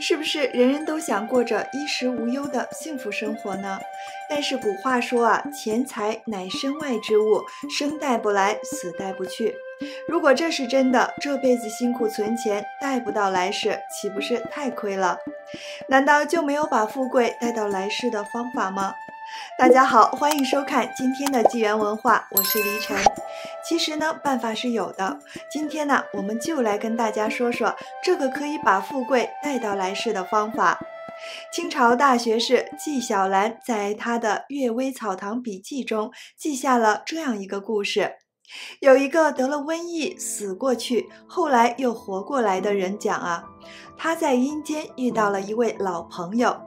是不是人人都想过着衣食无忧的幸福生活呢？但是古话说啊，钱财乃身外之物，生带不来，死带不去。如果这是真的，这辈子辛苦存钱带不到来世，岂不是太亏了？难道就没有把富贵带到来世的方法吗？大家好，欢迎收看今天的纪元文化，我是黎晨。其实呢，办法是有的。今天呢，我们就来跟大家说说这个可以把富贵带到来世的方法。清朝大学士纪晓岚在他的《阅微草堂笔记》中记下了这样一个故事：有一个得了瘟疫死过去，后来又活过来的人讲啊，他在阴间遇到了一位老朋友。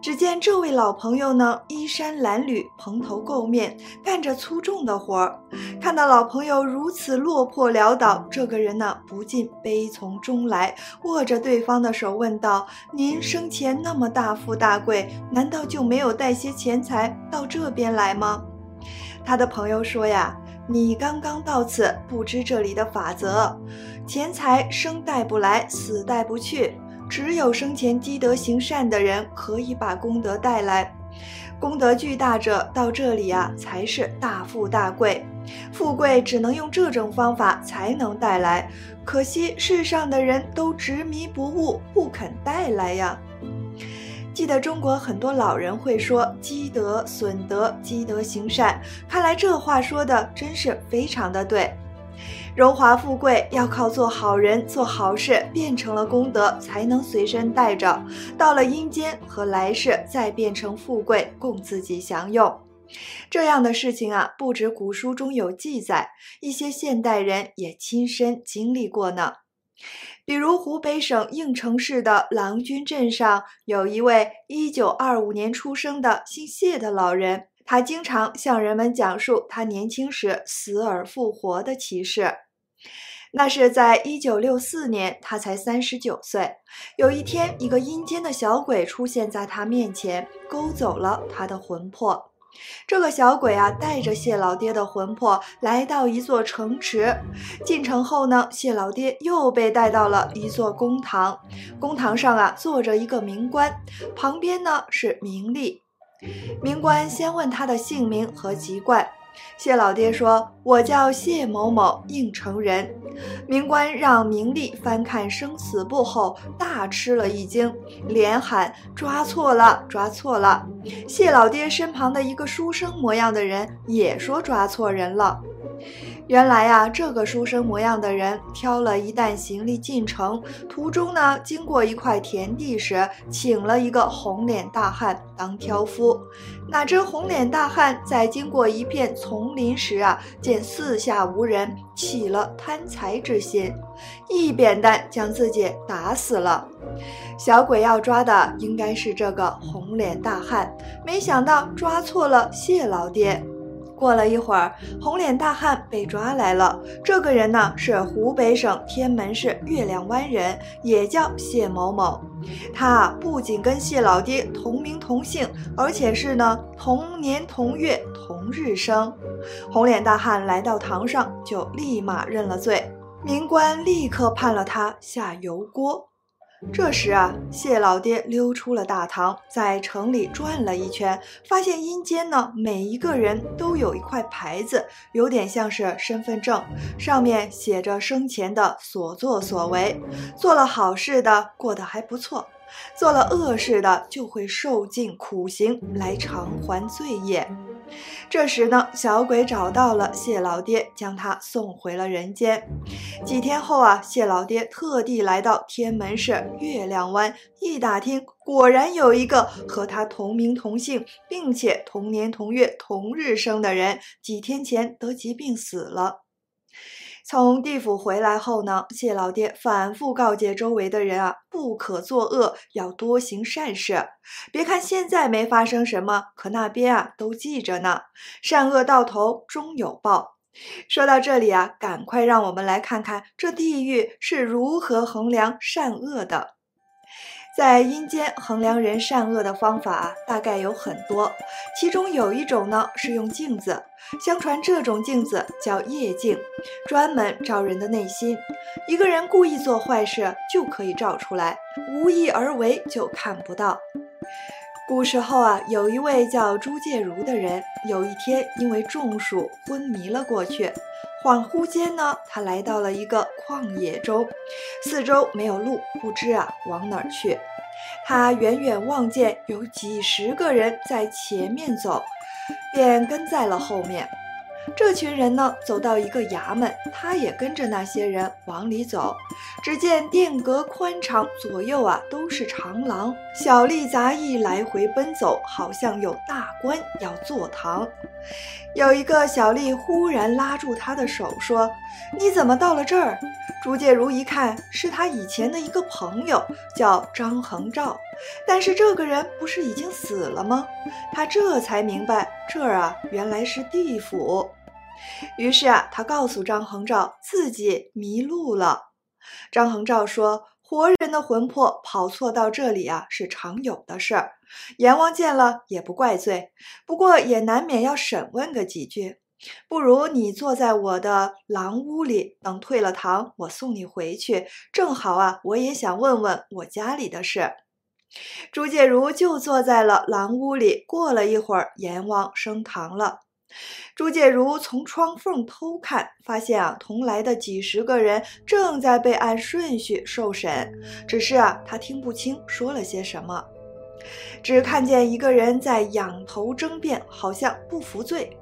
只见这位老朋友呢，衣衫褴褛，蓬头垢面，干着粗重的活儿。看到老朋友如此落魄潦倒，这个人呢，不禁悲从中来，握着对方的手问道：“您生前那么大富大贵，难道就没有带些钱财到这边来吗？”他的朋友说：“呀，你刚刚到此，不知这里的法则，钱财生带不来，死带不去。”只有生前积德行善的人，可以把功德带来。功德巨大者到这里啊，才是大富大贵。富贵只能用这种方法才能带来，可惜世上的人都执迷不悟，不肯带来呀。记得中国很多老人会说“积德损德，积德行善”，看来这话说的真是非常的对。荣华富贵要靠做好人、做好事变成了功德，才能随身带着。到了阴间和来世，再变成富贵供自己享用。这样的事情啊，不止古书中有记载，一些现代人也亲身经历过呢。比如湖北省应城市的郎君镇上，有一位1925年出生的姓谢的老人，他经常向人们讲述他年轻时死而复活的奇事。那是在一九六四年，他才三十九岁。有一天，一个阴间的小鬼出现在他面前，勾走了他的魂魄。这个小鬼啊，带着谢老爹的魂魄来到一座城池。进城后呢，谢老爹又被带到了一座公堂。公堂上啊，坐着一个名官，旁边呢是名吏。名官先问他的姓名和籍贯。谢老爹说：“我叫谢某某，应城人。”明官让明利翻看生死簿后，大吃了一惊，连喊：“抓错了，抓错了！”谢老爹身旁的一个书生模样的人也说：“抓错人了。”原来呀，这个书生模样的人挑了一担行李进城，途中呢，经过一块田地时，请了一个红脸大汉当挑夫。哪知红脸大汉在经过一片丛林时啊，见四下无人，起了贪财之心，一扁担将自己打死了。小鬼要抓的应该是这个红脸大汉，没想到抓错了谢老爹。过了一会儿，红脸大汉被抓来了。这个人呢，是湖北省天门市月亮湾人，也叫谢某某。他不仅跟谢老爹同名同姓，而且是呢同年同月同日生。红脸大汉来到堂上，就立马认了罪。民官立刻判了他下油锅。这时啊，谢老爹溜出了大堂，在城里转了一圈，发现阴间呢，每一个人都有一块牌子，有点像是身份证，上面写着生前的所作所为。做了好事的，过得还不错；做了恶事的，就会受尽苦刑来偿还罪业。这时呢，小鬼找到了谢老爹，将他送回了人间。几天后啊，谢老爹特地来到天门市月亮湾，一打听，果然有一个和他同名同姓，并且同年同月同日生的人，几天前得疾病死了。从地府回来后呢，谢老爹反复告诫周围的人啊，不可作恶，要多行善事。别看现在没发生什么，可那边啊都记着呢。善恶到头终有报。说到这里啊，赶快让我们来看看这地狱是如何衡量善恶的。在阴间衡量人善恶的方法大概有很多，其中有一种呢是用镜子。相传这种镜子叫夜镜，专门照人的内心。一个人故意做坏事就可以照出来，无意而为就看不到。古时候啊，有一位叫朱介如的人，有一天因为中暑昏迷了过去。恍惚间呢，他来到了一个旷野中，四周没有路，不知啊往哪儿去。他远远望见有几十个人在前面走，便跟在了后面。这群人呢，走到一个衙门，他也跟着那些人往里走。只见殿阁宽敞，左右啊都是长廊，小吏杂役来回奔走，好像有大官要坐堂。有一个小吏忽然拉住他的手，说：“你怎么到了这儿？”朱介如一看，是他以前的一个朋友，叫张衡照。但是这个人不是已经死了吗？他这才明白，这儿啊原来是地府。于是啊，他告诉张衡照自己迷路了。张衡照说：“活人的魂魄跑错到这里啊，是常有的事儿。阎王见了也不怪罪，不过也难免要审问个几句。不如你坐在我的廊屋里，等退了堂，我送你回去。正好啊，我也想问问我家里的事。”朱介如就坐在了廊屋里。过了一会儿，阎王升堂了。朱介如从窗缝偷看，发现啊，同来的几十个人正在被按顺序受审。只是啊，他听不清说了些什么，只看见一个人在仰头争辩，好像不服罪。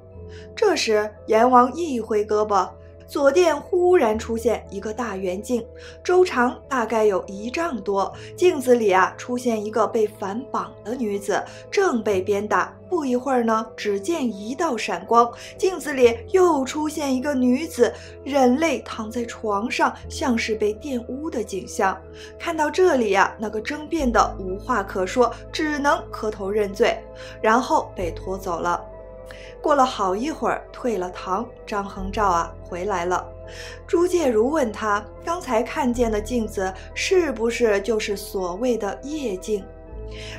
这时，阎王一挥胳膊。左殿忽然出现一个大圆镜，周长大概有一丈多。镜子里啊，出现一个被反绑的女子，正被鞭打。不一会儿呢，只见一道闪光，镜子里又出现一个女子，忍泪躺在床上，像是被玷污的景象。看到这里呀，那个争辩的无话可说，只能磕头认罪，然后被拖走了。过了好一会儿，退了堂，张衡照啊回来了。朱介如问他：“刚才看见的镜子是不是就是所谓的夜镜？”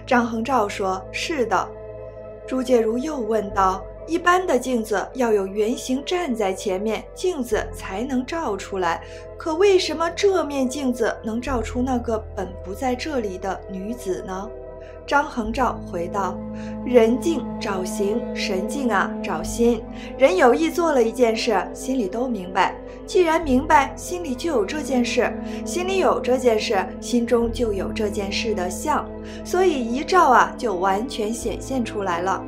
张衡照说：“是的。”朱介如又问道：“一般的镜子要有原型站在前面，镜子才能照出来。可为什么这面镜子能照出那个本不在这里的女子呢？”张衡照回道：“人镜照形，神镜啊照心。人有意做了一件事，心里都明白。既然明白，心里就有这件事；心里有这件事，心中就有这件事的相。所以一照啊，就完全显现出来了。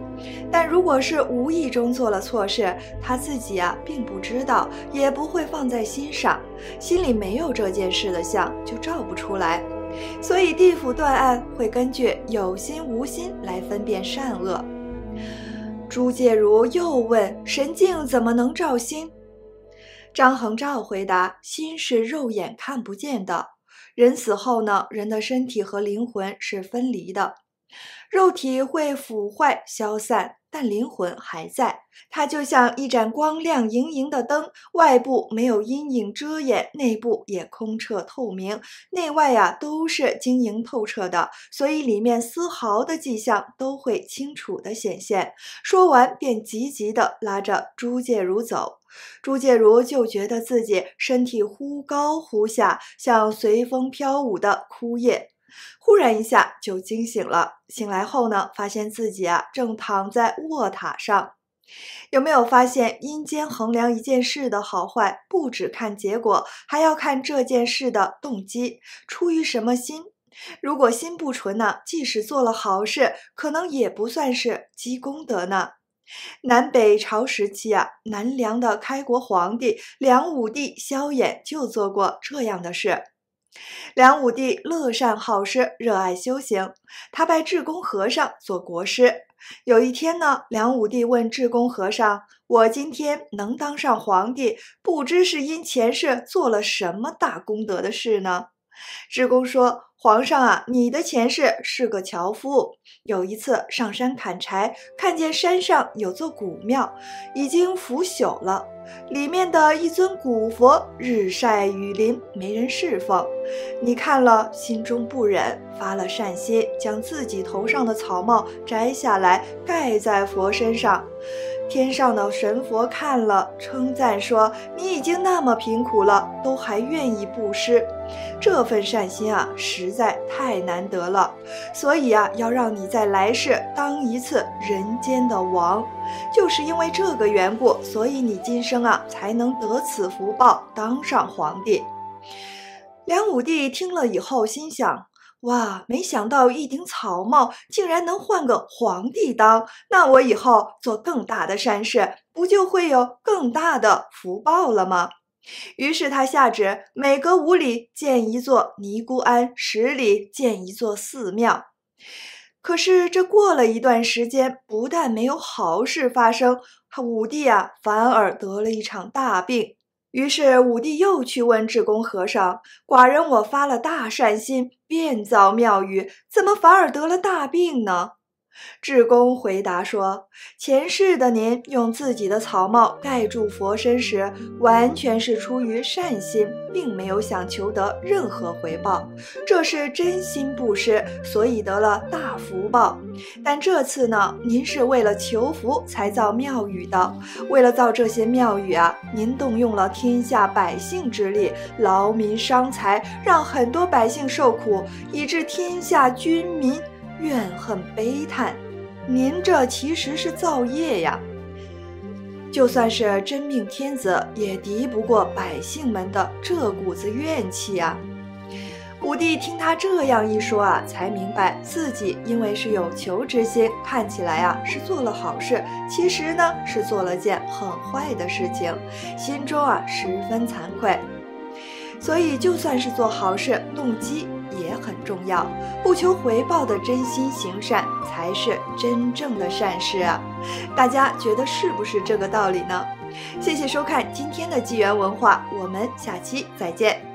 但如果是无意中做了错事，他自己啊并不知道，也不会放在心上，心里没有这件事的相，就照不出来。”所以地府断案会根据有心无心来分辨善恶。朱介如又问：“神镜怎么能照心？”张衡照回答：“心是肉眼看不见的。人死后呢，人的身体和灵魂是分离的，肉体会腐坏消散。”但灵魂还在，它就像一盏光亮莹莹的灯，外部没有阴影遮掩，内部也空澈透明，内外呀都是晶莹透彻的，所以里面丝毫的迹象都会清楚的显现。说完，便急急的拉着朱介如走，朱介如就觉得自己身体忽高忽下，像随风飘舞的枯叶。忽然一下就惊醒了，醒来后呢，发现自己啊正躺在卧榻上。有没有发现阴间衡量一件事的好坏，不只看结果，还要看这件事的动机，出于什么心？如果心不纯呢，即使做了好事，可能也不算是积功德呢。南北朝时期啊，南梁的开国皇帝梁武帝萧衍就做过这样的事。梁武帝乐善好施，热爱修行。他拜智公和尚做国师。有一天呢，梁武帝问智公和尚：“我今天能当上皇帝，不知是因前世做了什么大功德的事呢？”智公说：“皇上啊，你的前世是个樵夫。有一次上山砍柴，看见山上有座古庙，已经腐朽了。里面的一尊古佛日晒雨淋，没人侍奉。你看了，心中不忍，发了善心，将自己头上的草帽摘下来盖在佛身上。天上的神佛看了，称赞说：“你已经那么贫苦了，都还愿意布施，这份善心啊，实在太难得了。所以啊，要让你在来世当一次人间的王。就是因为这个缘故，所以你今生啊，才能得此福报，当上皇帝。”梁武帝听了以后，心想。哇，没想到一顶草帽竟然能换个皇帝当，那我以后做更大的善事，不就会有更大的福报了吗？于是他下旨，每隔五里建一座尼姑庵，十里建一座寺庙。可是这过了一段时间，不但没有好事发生，他武帝啊反而得了一场大病。于是武帝又去问智公和尚：“寡人我发了大善心，遍造庙宇，怎么反而得了大病呢？”智公回答说：“前世的您用自己的草帽盖住佛身时，完全是出于善心，并没有想求得任何回报，这是真心布施，所以得了大福报。但这次呢，您是为了求福才造庙宇的，为了造这些庙宇啊，您动用了天下百姓之力，劳民伤财，让很多百姓受苦，以致天下军民。”怨恨悲叹，您这其实是造业呀！就算是真命天子，也敌不过百姓们的这股子怨气呀！武帝听他这样一说啊，才明白自己因为是有求之心，看起来啊是做了好事，其实呢是做了件很坏的事情，心中啊十分惭愧。所以，就算是做好事，动机。也很重要，不求回报的真心行善才是真正的善事啊！大家觉得是不是这个道理呢？谢谢收看今天的纪元文化，我们下期再见。